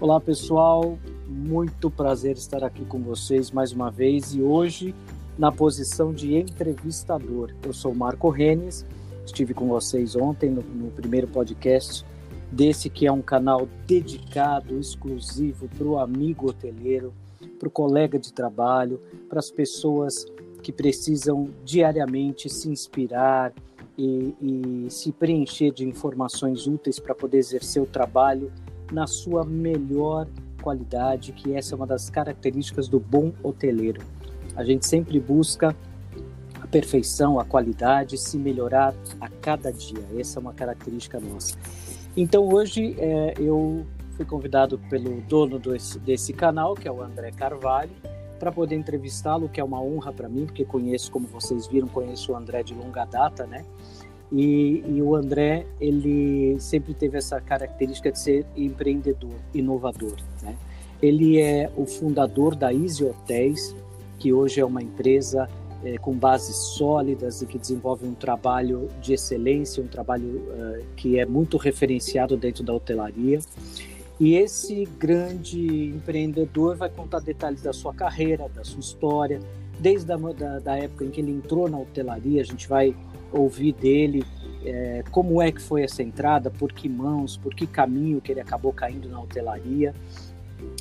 Olá pessoal, muito prazer estar aqui com vocês mais uma vez e hoje na posição de entrevistador. Eu sou Marco Renes, estive com vocês ontem no, no primeiro podcast desse que é um canal dedicado, exclusivo para o amigo hoteleiro, para o colega de trabalho, para as pessoas que precisam diariamente se inspirar e, e se preencher de informações úteis para poder exercer o trabalho na sua melhor qualidade, que essa é uma das características do bom hoteleiro. A gente sempre busca a perfeição, a qualidade, se melhorar a cada dia. Essa é uma característica nossa. Então hoje é, eu fui convidado pelo dono desse, desse canal, que é o André Carvalho, para poder entrevistá-lo, que é uma honra para mim, porque conheço, como vocês viram, conheço o André de longa data, né? E, e, o André, ele sempre teve essa característica de ser empreendedor, inovador. Né? Ele é o fundador da Easy Hotéis, que hoje é uma empresa é, com bases sólidas e que desenvolve um trabalho de excelência, um trabalho uh, que é muito referenciado dentro da hotelaria. E esse grande empreendedor vai contar detalhes da sua carreira, da sua história, desde a da, da época em que ele entrou na hotelaria, a gente vai ouvir dele é, como é que foi essa entrada, por que mãos, por que caminho que ele acabou caindo na hotelaria.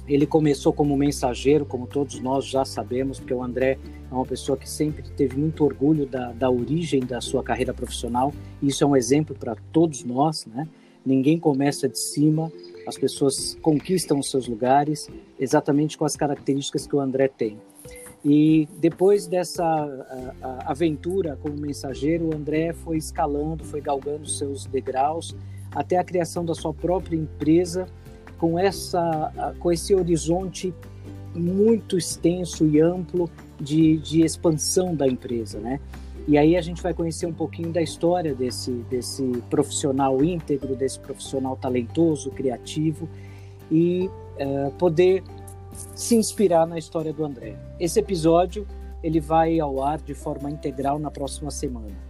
Ele começou como mensageiro, como todos nós já sabemos, porque o André é uma pessoa que sempre teve muito orgulho da, da origem da sua carreira profissional. Isso é um exemplo para todos nós, né? Ninguém começa de cima, as pessoas conquistam os seus lugares exatamente com as características que o André tem. E depois dessa a, a aventura como mensageiro, o André foi escalando, foi galgando seus degraus até a criação da sua própria empresa com essa com esse horizonte muito extenso e amplo de, de expansão da empresa, né? E aí a gente vai conhecer um pouquinho da história desse, desse profissional íntegro, desse profissional talentoso, criativo e uh, poder se inspirar na história do André. Esse episódio ele vai ao ar de forma integral na próxima semana.